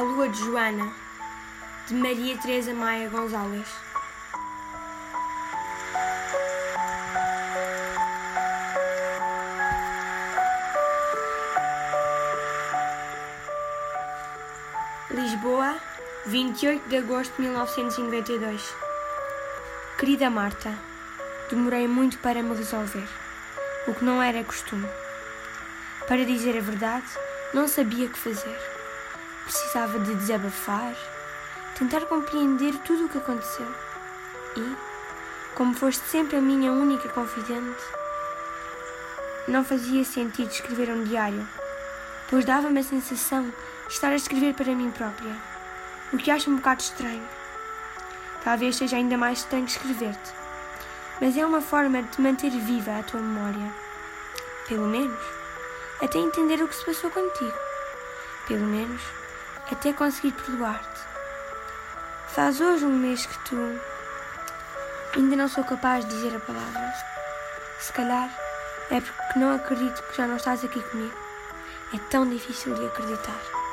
Lua de Joana, de Maria Teresa Maia Gonzalez. Lisboa, 28 de agosto de 1992. Querida Marta, demorei muito para me resolver, o que não era costume. Para dizer a verdade, não sabia o que fazer. Precisava de desabafar, tentar compreender tudo o que aconteceu. E, como foste sempre a minha única confidente, não fazia sentido escrever um diário, pois dava-me a sensação de estar a escrever para mim própria, o que acho um bocado estranho. Talvez seja ainda mais estranho escrever-te, mas é uma forma de manter viva a tua memória. Pelo menos, até entender o que se passou contigo. Pelo menos, até conseguir perdoar-te. Faz hoje um mês que tu. Ainda não sou capaz de dizer a palavra. Se calhar é porque não acredito que já não estás aqui comigo. É tão difícil de acreditar.